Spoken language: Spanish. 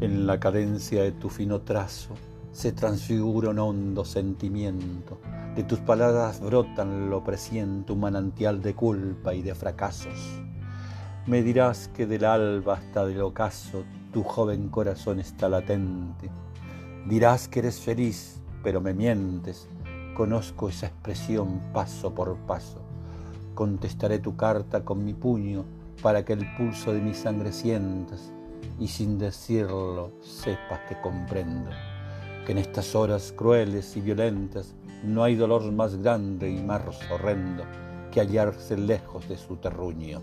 En la cadencia de tu fino trazo se transfigura un hondo sentimiento. De tus palabras brotan, lo presiento, un manantial de culpa y de fracasos. Me dirás que del alba hasta del ocaso tu joven corazón está latente. Dirás que eres feliz, pero me mientes. Conozco esa expresión paso por paso. Contestaré tu carta con mi puño para que el pulso de mi sangre sientas y sin decirlo sepas que comprendo que en estas horas crueles y violentas no hay dolor más grande y más horrendo que hallarse lejos de su terruño.